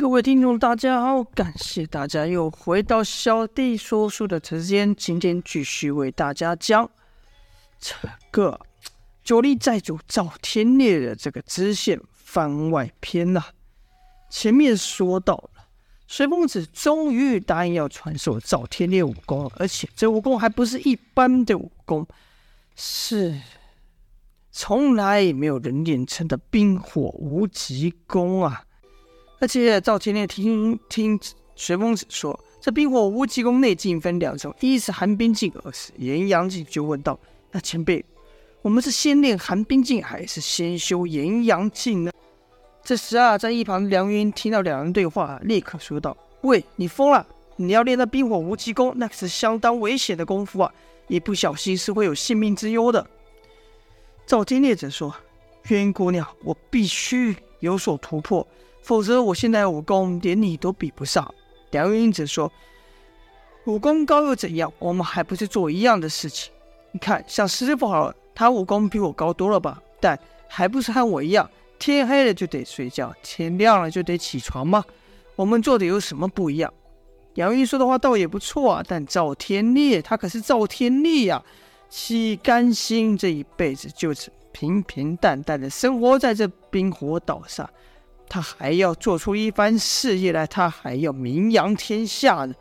各位听众，大家好，感谢大家又回到小弟说书的时间。今天继续为大家讲这个久历载主赵天烈的这个支线番外篇呐、啊。前面说到了，随风子终于答应要传授赵天烈武功，而且这武功还不是一般的武功，是从来没有人练成的冰火无极功啊。而且赵天烈听听随风子说，这冰火无极功内劲分两种，一是寒冰劲，二是炎阳劲。就问道：“那前辈，我们是先练寒冰劲，还是先修炎阳劲呢？”这时啊，在一旁的梁云听到两人对话，立刻说道：“喂，你疯了！你要练那冰火无极功，那可是相当危险的功夫啊，一不小心是会有性命之忧的。”赵天烈则说：“月英姑娘，我必须有所突破。”否则，我现在武功连你都比不上。梁云则说：“武功高又怎样？我们还不是做一样的事情？你看，像师傅好，他武功比我高多了吧？但还不是和我一样，天黑了就得睡觉，天亮了就得起床吗？我们做的有什么不一样？”梁云说的话倒也不错啊，但赵天烈他可是赵天烈呀，岂甘心这一辈子就此平平淡淡的生活在这冰火岛上？他还要做出一番事业来，他还要名扬天下呢。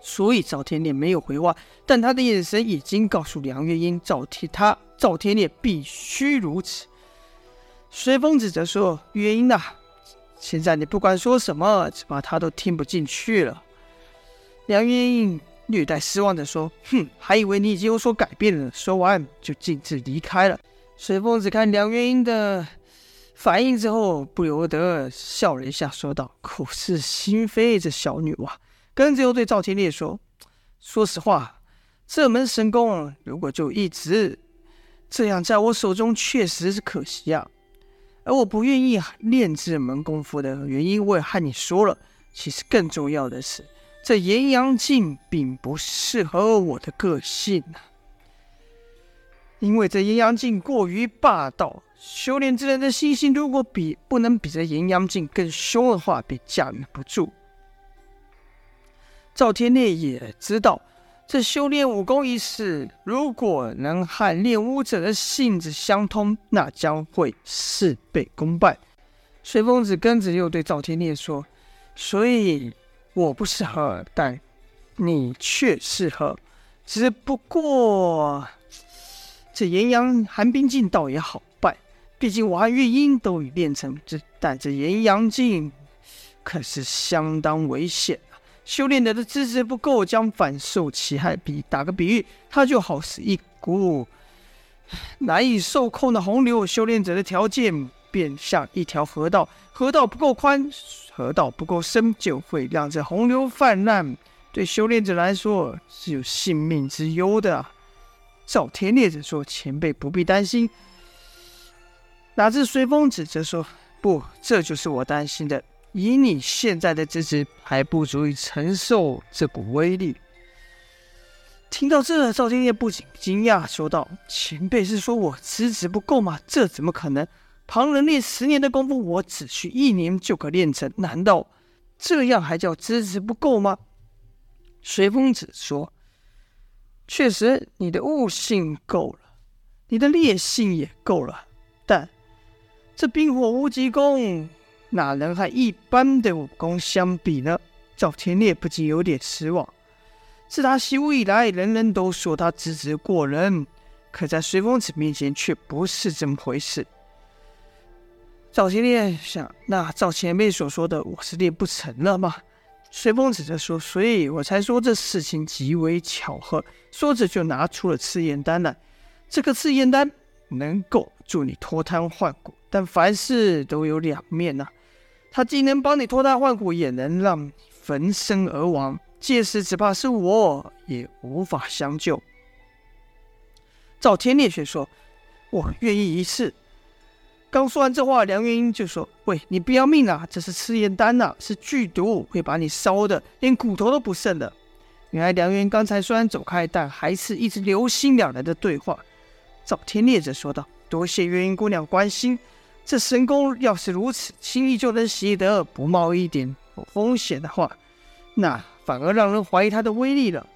所以赵天烈没有回话，但他的眼神已经告诉梁月英：赵天他赵天烈必须如此。随风子则说：“月英呐，现在你不管说什么，只怕他都听不进去了。”梁月英略带失望地说：“哼，还以为你已经有所改变了。”说完就径自离开了。随风子看梁月英的。反应之后，不由得笑了一下，说道：“口是心非，这小女娃。”跟着又对赵天烈说：“说实话，这门神功如果就一直这样在我手中，确实是可惜呀。而我不愿意练这门功夫的原因，我也和你说了。其实更重要的是，这炎阳镜并不适合我的个性呐，因为这炎阳镜过于霸道。”修炼之人的心性，如果比不能比这炎阳镜更凶的话，便驾驭不住。赵天烈也知道，这修炼武功一事，如果能和练武者的性子相通，那将会事倍功半。随风子跟着又对赵天烈说：“所以我不适合，但你却适合。只不过这炎阳寒冰镜倒也好。”毕竟我和月英都已练成这，但这炎阳镜可是相当危险啊！修炼者的资质不够，将反受其害。比打个比喻，它就好似一股难以受控的洪流。修炼者的条件便像一条河道，河道不够宽，河道不够深，就会让这洪流泛滥。对修炼者来说是有性命之忧的！赵天烈则说：“前辈不必担心。”哪知随风子则说：“不，这就是我担心的。以你现在的资质，还不足以承受这股威力。”听到这，赵天烈不仅惊讶，说道：“前辈是说我资质不够吗？这怎么可能？旁人练十年的功夫，我只需一年就可练成，难道这样还叫资质不够吗？”随风子说：“确实，你的悟性够了，你的烈性也够了，但……”这冰火无极功哪能和一般的武功相比呢？赵天烈不禁有点失望。自他习武以来，人人都说他资质过人，可在随风子面前却不是这么回事。赵天烈想：那赵前辈所说的，我是练不成了吗？随风子则说：所以我才说这事情极为巧合。说着就拿出了赤焰丹来。这个赤焰丹能够助你脱胎换骨。但凡事都有两面呐、他既能帮你脱胎换骨，也能让你焚身而亡。届时只怕是我也无法相救。赵天烈却说：“我愿意一试。”刚说完这话，梁元英就说：“喂，你不要命啊？这是赤焰丹呐、是剧毒，会把你烧的连骨头都不剩的。”原来梁元英刚才虽然走开，但还是一直留心两人的对话。赵天烈则说道：“多谢月英姑娘关心。”这神功要是如此轻易就能习得，不冒一点风险的话，那反而让人怀疑他的威力了。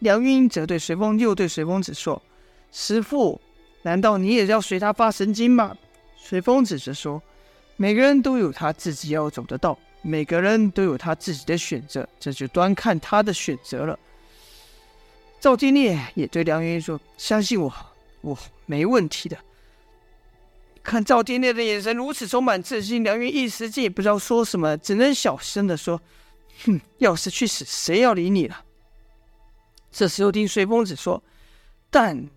梁云则对随风又对随风子说：“师父，难道你也要随他发神经吗？”随风子则说：“每个人都有他自己要走的道，每个人都有他自己的选择，这就端看他的选择了。”赵天烈也对梁云说：“相信我，我没问题的。”看赵天烈的眼神如此充满自信，梁云一时间也不知道说什么，只能小声的说：“哼，要是去死，谁要理你了？”这时候听随风子说：“但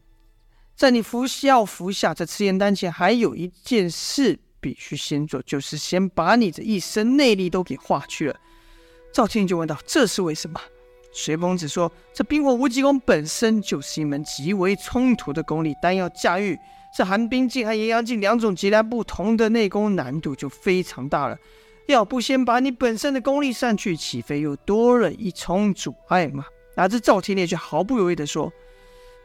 在你服药服下这赤焰丹前，还有一件事必须先做，就是先把你这一身内力都给化去了。”赵天就问道：“这是为什么？”随风子说：“这冰火无极功本身就是一门极为冲突的功力，但要驾驭。”这寒冰镜和炎阳镜两种截然不同的内功，难度就非常大了。要不先把你本身的功力散去，岂非又多了一重阻碍吗？哪知赵天烈却毫不犹豫地说：“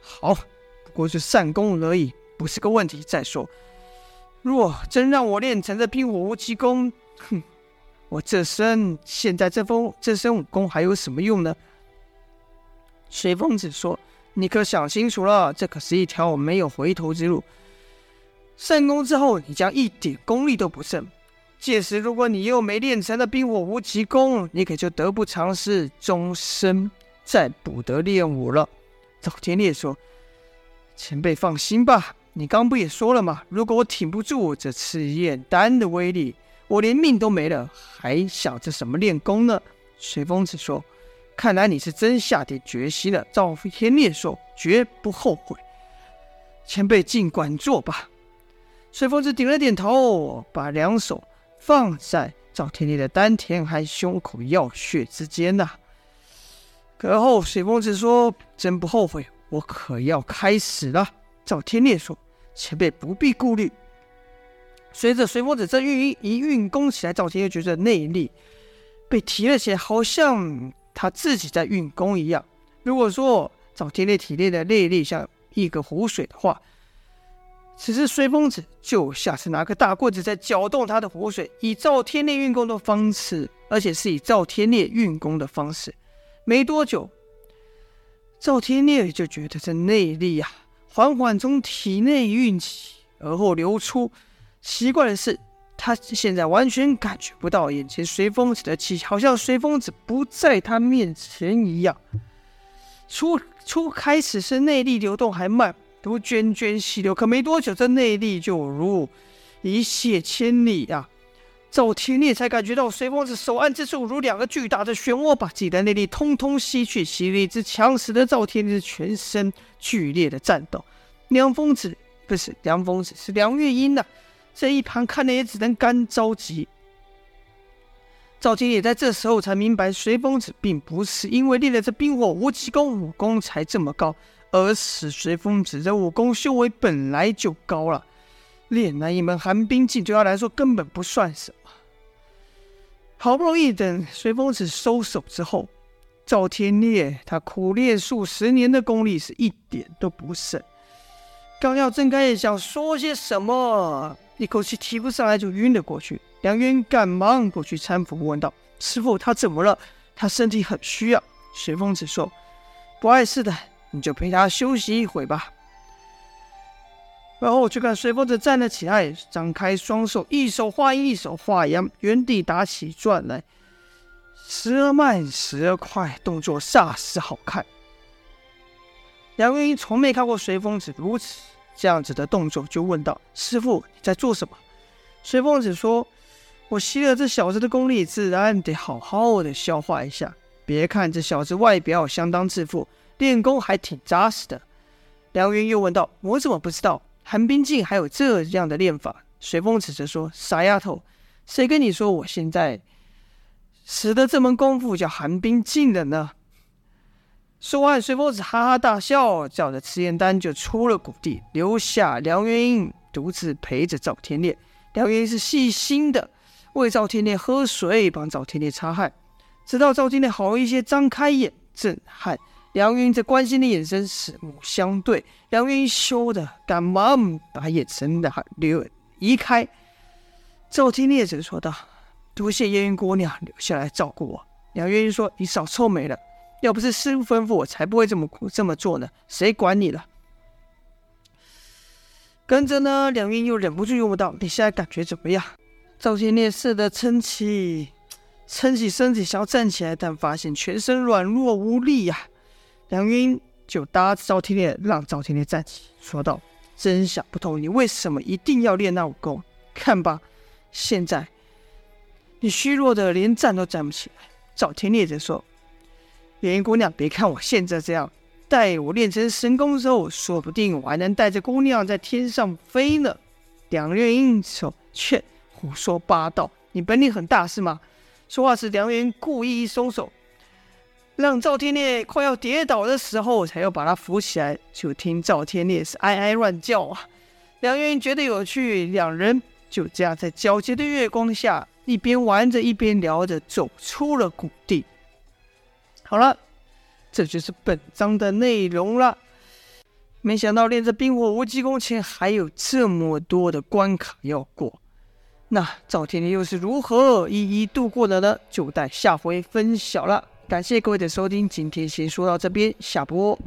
好，不过是散功而已，不是个问题。再说，若真让我练成这冰火无极功，哼，我这身现在这风这身武功还有什么用呢？”随风子说：“你可想清楚了，这可是一条没有回头之路。”散功之后，你将一点功力都不剩。届时，如果你又没练成了冰火无极功，你可就得不偿失，终身再不得练武了。赵天烈说：“前辈放心吧，你刚不也说了吗？如果我挺不住这赤焰丹的威力，我连命都没了，还想着什么练功呢？”随风子说：“看来你是真下定决心了。”赵天烈说：“绝不后悔。”前辈尽管做吧。随风子点了点头，把两手放在赵天烈的丹田和胸口要穴之间呐、啊。可后，随风子说：“真不后悔，我可要开始了。”赵天烈说：“前辈不必顾虑。”随着随风子这运一运功起来，赵天烈觉得内力被提了起来，好像他自己在运功一样。如果说赵天烈体内的内力像一个湖水的话，此时，随风子就像是拿个大棍子在搅动他的湖水，以赵天烈运功的方式，而且是以赵天烈运功的方式。没多久，赵天烈就觉得这内力、啊，缓缓从体内运起，而后流出。奇怪的是，他现在完全感觉不到眼前随风子的气息，好像随风子不在他面前一样。初初开始是内力流动还慢。都涓涓细流，可没多久，这内力就如一泻千里啊！赵天烈才感觉到随风子手腕之处如两个巨大的漩涡，把自己的内力通通吸去，吸力之强，使得赵天烈全身剧烈的颤抖。凉风子不是凉风子，是梁月英呐、啊！这一旁看的也只能干着急。赵天烈在这时候才明白，随风子并不是因为练了这冰火无极功，武功才这么高。而是随风子的武功修为本来就高了，练那一门寒冰劲对他来说根本不算什么。好不容易等随风子收手之后，赵天烈他苦练数十年的功力是一点都不剩。刚要睁开眼想说些什么，一口气提不上来就晕了过去。梁渊赶忙过去搀扶，问道：“师傅，他怎么了？他身体很虚啊。”随风子说：“不碍事的。”你就陪他休息一会吧。然后我就看随风子站了起来，张开双手，一手画，一手画阳，原地打起转来，时而慢，时而快，动作煞是好看。梁云从没看过随风子如此这样子的动作，就问道：“师傅，你在做什么？”随风子说：“我吸了这小子的功力，自然得好好的消化一下。别看这小子外表相当自负。”练功还挺扎实的。梁云又问道：“我怎么不知道寒冰镜还有这样的练法？”随风子则说：“傻丫头，谁跟你说我现在使的这门功夫叫寒冰镜的呢？”说完，随风子哈哈大笑，叫着赤焰丹就出了谷地，留下梁元英独自陪着赵天烈。梁元英是细心的为赵天烈喝水，帮赵天烈擦汗，直到赵天烈好一些，张开眼，震撼。梁云这关心的眼神，四目相对，梁云羞得赶忙把眼神的留移开，赵天烈则说道：“多谢燕云姑娘留下来照顾我。”梁元英说：“你少臭美了，要不是师傅吩咐我，才不会这么这么做呢。谁管你了？”跟着呢，梁云又忍不住又问道：“你现在感觉怎么样？”赵天烈似的撑起撑起身体，想要站起来，但发现全身软弱无力呀、梁云就搭着赵天烈，让赵天烈站起，说道：“真想不通，你为什么一定要练那武功？看吧，现在你虚弱的连站都站不起来。”赵天烈则说：“月英姑娘，别看我现在这样，待我练成神功之后，说不定我还能带着姑娘在天上飞呢。”梁月英说：“切，胡说八道！你本领很大是吗？”说话时，梁月英故意一松手，让赵天烈快要跌倒的时候，才要把他扶起来。就听赵天烈是哀哀乱叫啊！梁月英觉得有趣，两人就这样在皎洁的月光下。一边玩着，一边聊着，走出了谷地。好了，这就是本章的内容了。没想到练这冰火无极功前还有这么多的关卡要过，那赵天烈又是如何一一度过的呢？就待下回分晓了。感谢各位的收听，今天先说到这边，下播。